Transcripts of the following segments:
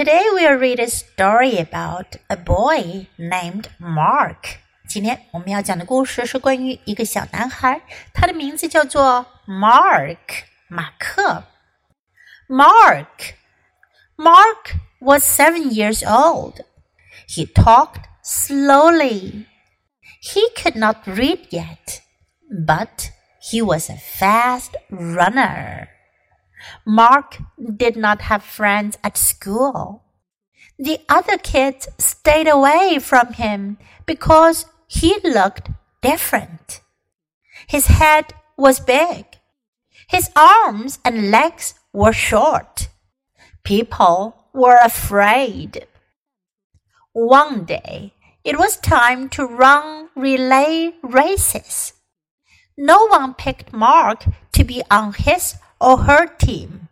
Today we'll read a story about a boy named Mark. 今天我们要讲的故事是关于一个小男孩，他的名字叫做 Mark 马克。Mark Mark was seven years old. He talked slowly. He could not read yet, but he was a fast runner. Mark did not have friends at school. The other kids stayed away from him because he looked different. His head was big. His arms and legs were short. People were afraid. One day, it was time to run relay races. No one picked Mark to be on his or her team.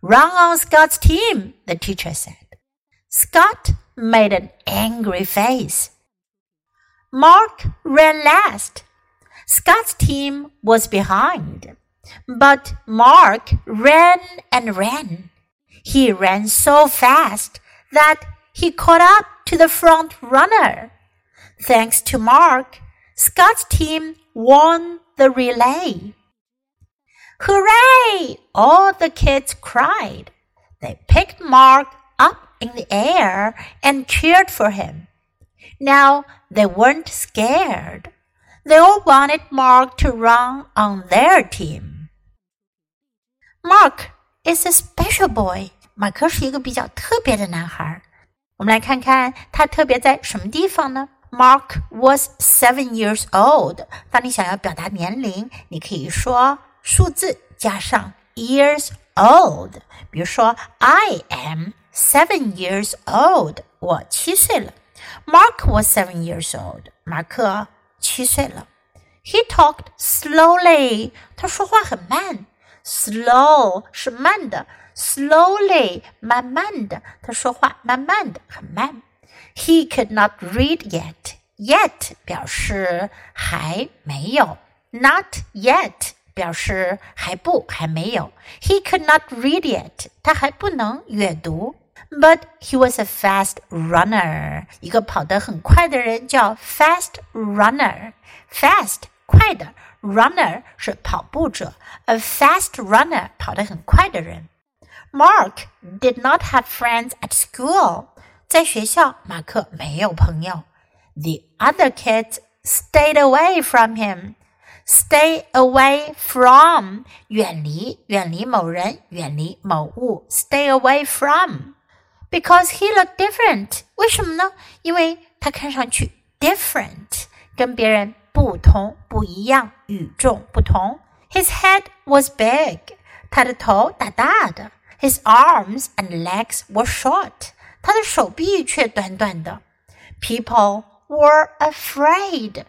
Run on Scott's team, the teacher said. Scott made an angry face. Mark ran last. Scott's team was behind. But Mark ran and ran. He ran so fast that he caught up to the front runner. Thanks to Mark, Scott's team won the relay. Hooray! All the kids cried. They picked Mark up in the air and cheered for him. Now they weren't scared. They all wanted Mark to run on their team. Mark is a special boy. 马克是一个比较特别的男孩。我们来看看他特别在什么地方呢？Mark was seven years old。当你想要表达年龄，你可以说 数字加上 years old。比如说，I am seven years old，我七岁了。Mark was seven years old，马克七岁了。He talked slowly，他说话很慢。Slow 是慢的，slowly 慢慢的，他说话慢慢的，很慢。He could not read yet. Yet 表示还没有，not yet 表示还不还没有。He could not read yet，他还不能阅读。But he was a fast runner，一个跑得很快的人叫 fast runner。Fast 快的，runner 是跑步者，a fast runner 跑得很快的人。Mark did not have friends at school，在学校马克没有朋友。The other kids stayed away from him。 Stay away from 远离，远离某人，远离某物。Stay away from because he looked different。为什么呢？因为他看上去 different，跟别人不同，不一样，与众不同。His head was big，他的头大大的。His arms and legs were short，他的手臂却短短的。People were afraid，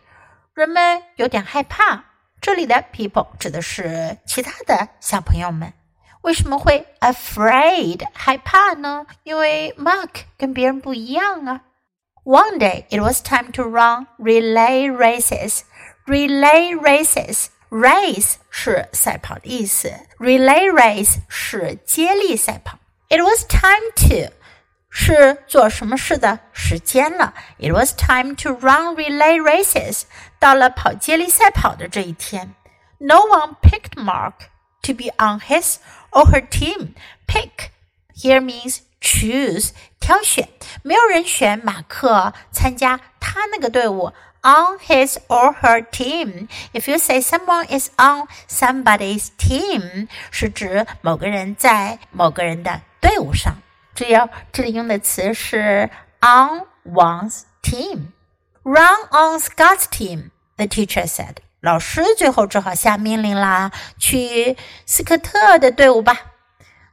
人们有点害怕。 这里的 people 指的是其他的小朋友们。为什么会 afraid 害怕呢？因为 Mark 跟别人不一样啊。One day it was time to run relay races. Relay races. Race 是赛跑的意思，relay race 是接力赛跑。It was time to 是做什么事的时间了。It was time to run relay races。到了跑接力赛跑的这一天，No one picked Mark to be on his or her team. Pick here means choose，挑选。没有人选马克参加他那个队伍。On his or her team. If you say someone is on somebody's team，是指某个人在某个人的队伍上。注意哦，这里用的词是 on one's team。Run on Scott's team, the teacher said. 老师最后只好下命令啦，去斯科特的队伍吧。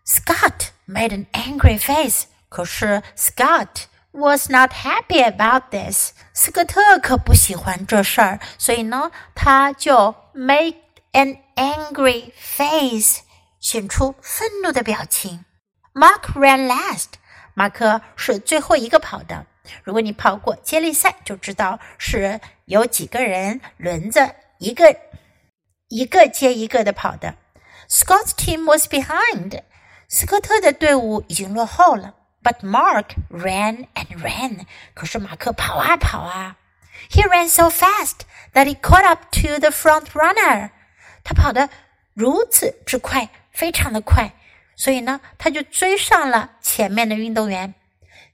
Scott made an angry face. 可是 Scott was not happy about this. 斯科特可不喜欢这事儿，所以呢，他就 make an angry face，显出愤怒的表情。 Mark ran last. 马克是最后一个跑的。如果你跑过接力赛，就知道是有几个人轮着一个一个接一个的跑的。Scott's team was behind. 斯科特的队伍已经落后了。But Mark ran and ran. 可是马克跑啊跑啊。He ran so fast that he caught up to the front runner. 他跑得如此之快，非常的快，所以呢，他就追上了前面的运动员。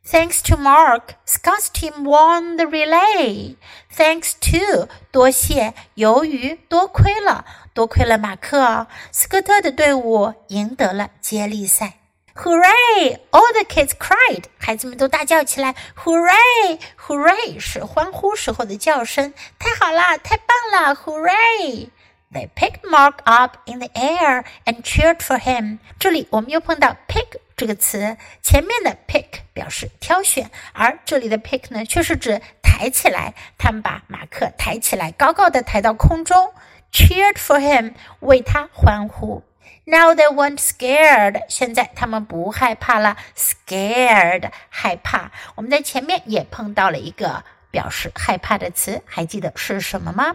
Thanks to Mark, Scott's team won the relay. Thanks to 多谢，由于多亏了，多亏了马克，斯科特的队伍赢得了接力赛。Hooray! All the kids cried. 孩子们都大叫起来。Hooray! Hooray! 是欢呼时候的叫声。太好啦！太棒了！Hooray! They picked Mark up in the air and cheered for him. 这里我们又碰到 pick 这个词，前面的 pick 表示挑选，而这里的 pick 呢，却是指抬起来。他们把马克抬起来，高高的抬到空中，cheered for him，为他欢呼。Now they weren't scared，现在他们不害怕了。Scared，害怕。我们在前面也碰到了一个表示害怕的词，还记得是什么吗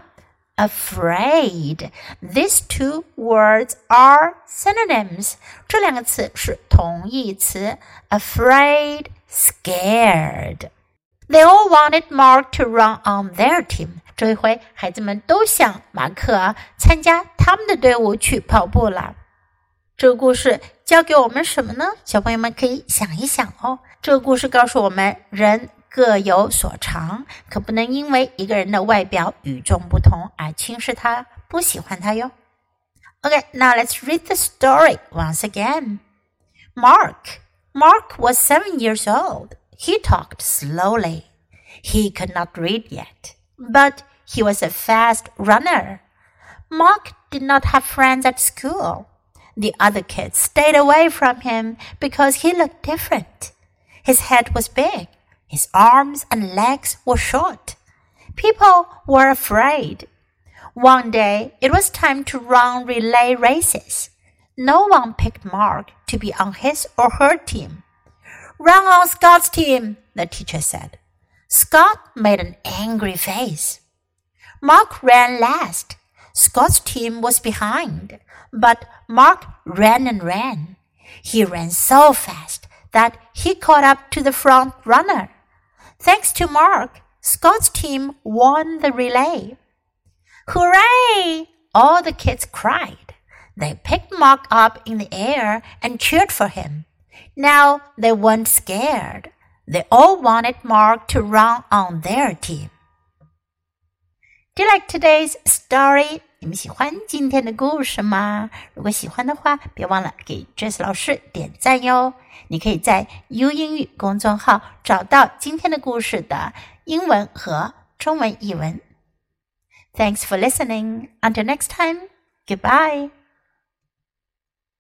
？afraid. These two words are synonyms. 这两个词是同义词，afraid, scared. They all wanted Mark to run on their team. 这一回，孩子们都想马克参加他们的队伍去跑步了。这个故事教给我们什么呢？小朋友们可以想一想哦。这个故事告诉我们，人 各有所长，可不能因为一个人的外表与众不同而轻视他、不喜欢他哟。Okay, now let's read the story once again. Mark. Mark was seven years old. He talked slowly. He could not read yet, but he was a fast runner. Mark did not have friends at school. The other kids stayed away from him because he looked different. His head was big his arms and legs were short. People were afraid. One day it was time to run relay races. No one picked Mark to be on his or her team. Run on Scott's team, the teacher said. Scott made an angry face. Mark ran last. Scott's team was behind, but Mark ran and ran. He ran so fast that he caught up to the front runner. Thanks to Mark, Scott's team won the relay. Hooray! All the kids cried. They picked Mark up in the air and cheered for him. Now they weren't scared. They all wanted Mark to run on their team. Do you like today's story? 你们喜欢今天的故事吗？如果喜欢的话，别忘了给 Jess 老师点赞哟。你可以在 U 英语公众号找到今天的故事的英文和中文译文。Thanks for listening. Until next time. Goodbye.